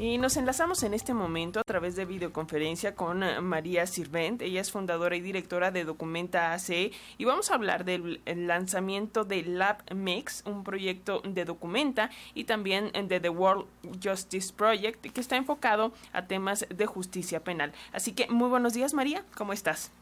Y nos enlazamos en este momento a través de videoconferencia con eh, María Sirvent. Ella es fundadora y directora de Documenta AC y vamos a hablar del lanzamiento de LabMix, un proyecto de Documenta y también de The World Justice Project que está enfocado a temas de justicia penal. Así que muy buenos días María, ¿cómo estás?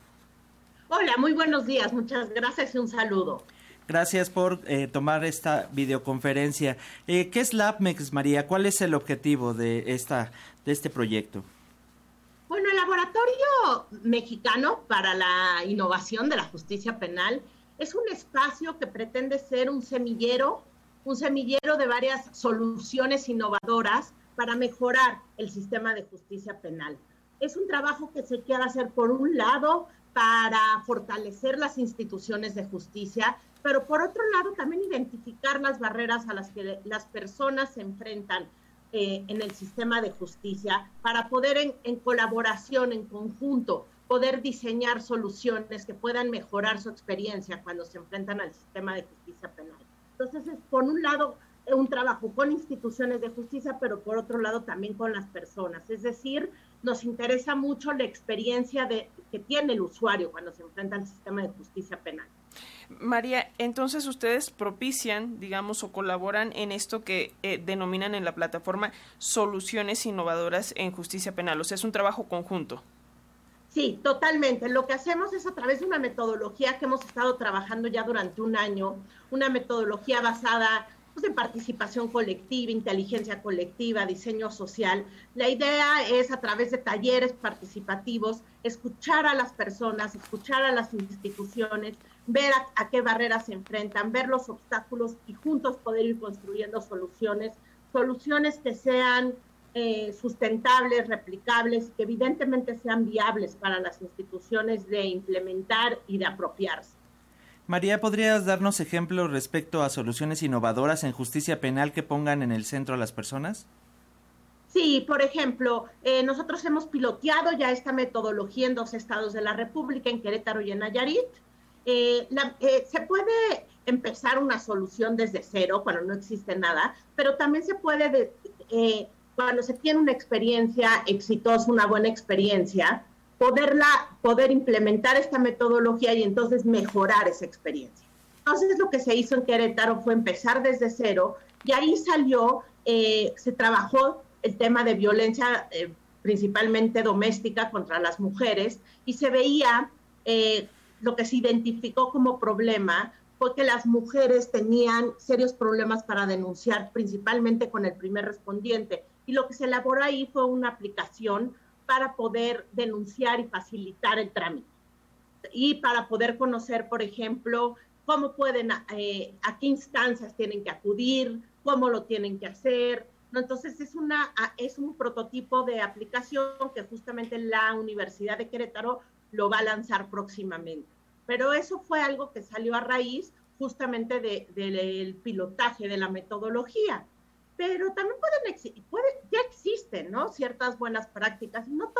Hola, muy buenos días, muchas gracias y un saludo. Gracias por eh, tomar esta videoconferencia. Eh, ¿Qué es LabMex, María? ¿Cuál es el objetivo de, esta, de este proyecto? Bueno, el Laboratorio Mexicano para la Innovación de la Justicia Penal es un espacio que pretende ser un semillero, un semillero de varias soluciones innovadoras para mejorar el sistema de justicia penal. Es un trabajo que se quiere hacer, por un lado, para fortalecer las instituciones de justicia, pero por otro lado también identificar las barreras a las que las personas se enfrentan eh, en el sistema de justicia para poder en, colaboración, en conjunto, poder diseñar soluciones que puedan mejorar su experiencia cuando se enfrentan al sistema de justicia penal. Entonces, es por un lado un trabajo con instituciones de justicia, pero por otro lado también con las personas. Es decir, nos interesa mucho la experiencia de, que tiene el usuario cuando se enfrenta al sistema de justicia penal. María, entonces ustedes propician, digamos, o colaboran en esto que eh, denominan en la plataforma soluciones innovadoras en justicia penal, o sea, es un trabajo conjunto. Sí, totalmente. Lo que hacemos es a través de una metodología que hemos estado trabajando ya durante un año, una metodología basada en participación colectiva, inteligencia colectiva, diseño social. La idea es a través de talleres participativos escuchar a las personas, escuchar a las instituciones, ver a, qué barreras se enfrentan, ver los obstáculos y juntos poder ir construyendo soluciones, soluciones que sean eh, sustentables, replicables, que evidentemente sean viables para las instituciones de implementar y de apropiarse. María, ¿podrías darnos ejemplos respecto a soluciones innovadoras en justicia penal que pongan en el centro a las personas? Sí, por ejemplo, eh, nosotros hemos piloteado ya esta metodología en dos estados de la República, en Querétaro y en Nayarit. Eh, eh, se puede empezar una solución desde cero cuando no existe nada, pero también se puede, cuando se tiene una experiencia exitosa, una buena experiencia, poderla, poder implementar esta metodología y entonces mejorar esa experiencia. Entonces lo que se hizo en Querétaro fue empezar desde cero y ahí salió, se trabajó el tema de violencia eh, principalmente doméstica contra las mujeres y se veía eh, lo que se identificó como problema fue que las mujeres tenían serios problemas para denunciar, principalmente con el primer respondiente. Y lo que se elaboró ahí fue una aplicación para poder denunciar y facilitar el trámite. Y para poder conocer, por ejemplo, cómo pueden, eh, a qué instancias tienen que acudir, cómo lo tienen que hacer, entonces es, una, es un prototipo de aplicación que justamente la Universidad de Querétaro lo va a lanzar próximamente. Pero eso fue algo que salió a raíz justamente del pilotaje de la metodología. Pero también pueden puede, ya existen ¿no? ciertas buenas prácticas. No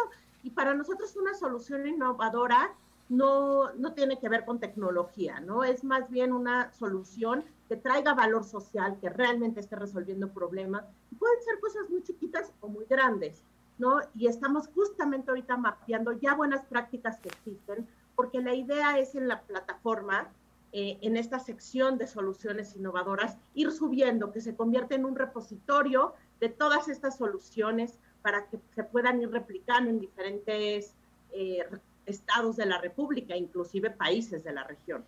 y para nosotros una solución innovadora no, no tiene que ver con tecnología, ¿no? Es más bien una solución que traiga valor social, que realmente esté resolviendo problemas. Pueden ser cosas muy chiquitas o muy grandes, ¿no? Y estamos justamente ahorita mapeando ya buenas prácticas que existen, porque la idea es en la plataforma, eh, en esta sección de soluciones innovadoras, ir subiendo, que se convierta en un repositorio de todas estas soluciones para que se puedan ir replicando en diferentes eh, estados de la República, inclusive países de la región.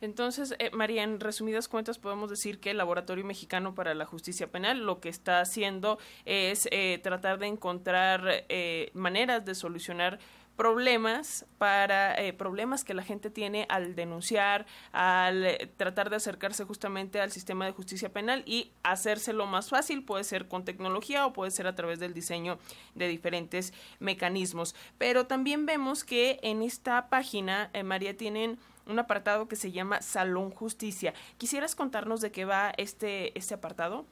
Entonces, eh, María, en resumidas cuentas podemos decir que el Laboratorio Mexicano para la Justicia Penal lo que está haciendo es eh, tratar de encontrar eh, maneras de solucionar problemas para eh, problemas que la gente tiene al denunciar, al eh, tratar de acercarse justamente al sistema de justicia penal y hacérselo más fácil, puede ser con tecnología o puede ser a través del diseño de diferentes mecanismos. Pero también vemos que en esta página, eh, María, tienen un apartado que se llama Salón Justicia. ¿Quisieras contarnos de qué va este, este apartado?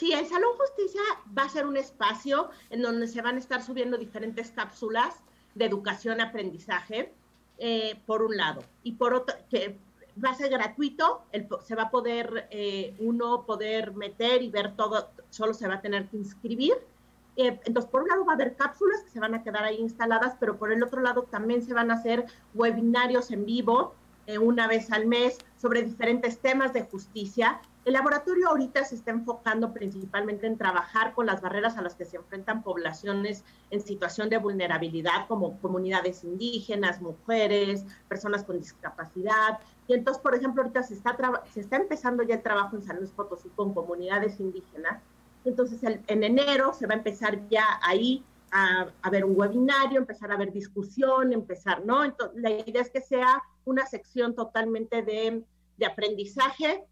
Sí, el Salón Justicia va a ser un espacio en donde se van a estar subiendo diferentes cápsulas de educación aprendizaje, eh, por un lado, y por otro, que va a ser gratuito, se va a poder eh, uno poder meter y ver todo, solo se va a tener que inscribir. Eh, entonces, por un lado va a haber cápsulas que se van a quedar ahí instaladas, pero por el otro lado también se van a hacer webinarios en vivo una vez al mes sobre diferentes temas de justicia el laboratorio ahorita se está enfocando principalmente en trabajar con las barreras a las que se enfrentan poblaciones en situación de vulnerabilidad, como comunidades indígenas, mujeres, personas con discapacidad. Y entonces, por ejemplo, ahorita se está, se está empezando ya el trabajo en San Luis Potosí con comunidades indígenas. Entonces, en enero se va a empezar ya ahí a, a, ver un webinario, empezar a ver discusión, empezar, ¿no? Entonces, la idea es que sea una sección totalmente de, de aprendizaje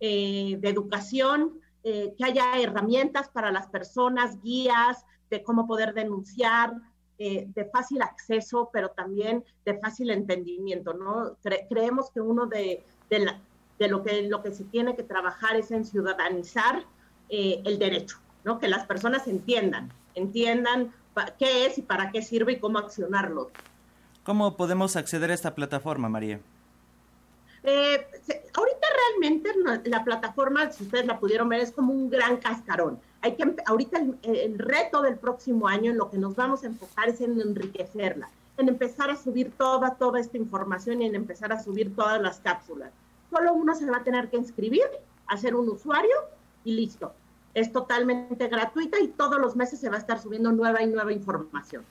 eh, de educación, eh, que haya herramientas para las personas, guías de cómo poder denunciar, eh, de fácil acceso, pero también de fácil entendimiento, ¿no? creemos que uno de, de, lo, que, lo que se tiene que trabajar es en ciudadanizar el derecho, ¿no? Que las personas entiendan, entiendan qué es y para qué sirve y cómo accionarlo. ¿Cómo podemos acceder a esta plataforma, María? Eh, ahorita realmente la plataforma, si ustedes la pudieron ver, es como un gran cascarón. Hay que, ahorita el, reto del próximo año en lo que nos vamos a enfocar es en enriquecerla, en empezar a subir toda, toda esta información y en empezar a subir todas las cápsulas. Solo uno se va a tener que inscribir, hacer un usuario y listo. Es totalmente gratuita y todos los meses se va a estar subiendo nueva y nueva información.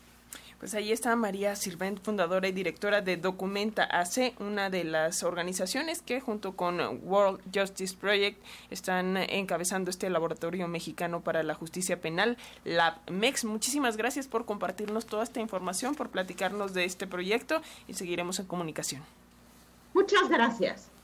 Pues ahí está María Sirvent, fundadora y directora de Documenta AC, una de las organizaciones que junto con World Justice Project están encabezando este laboratorio mexicano para la justicia penal, la MEX. Muchísimas gracias por compartirnos toda esta información, por platicarnos de este proyecto y seguiremos en comunicación. Muchas gracias.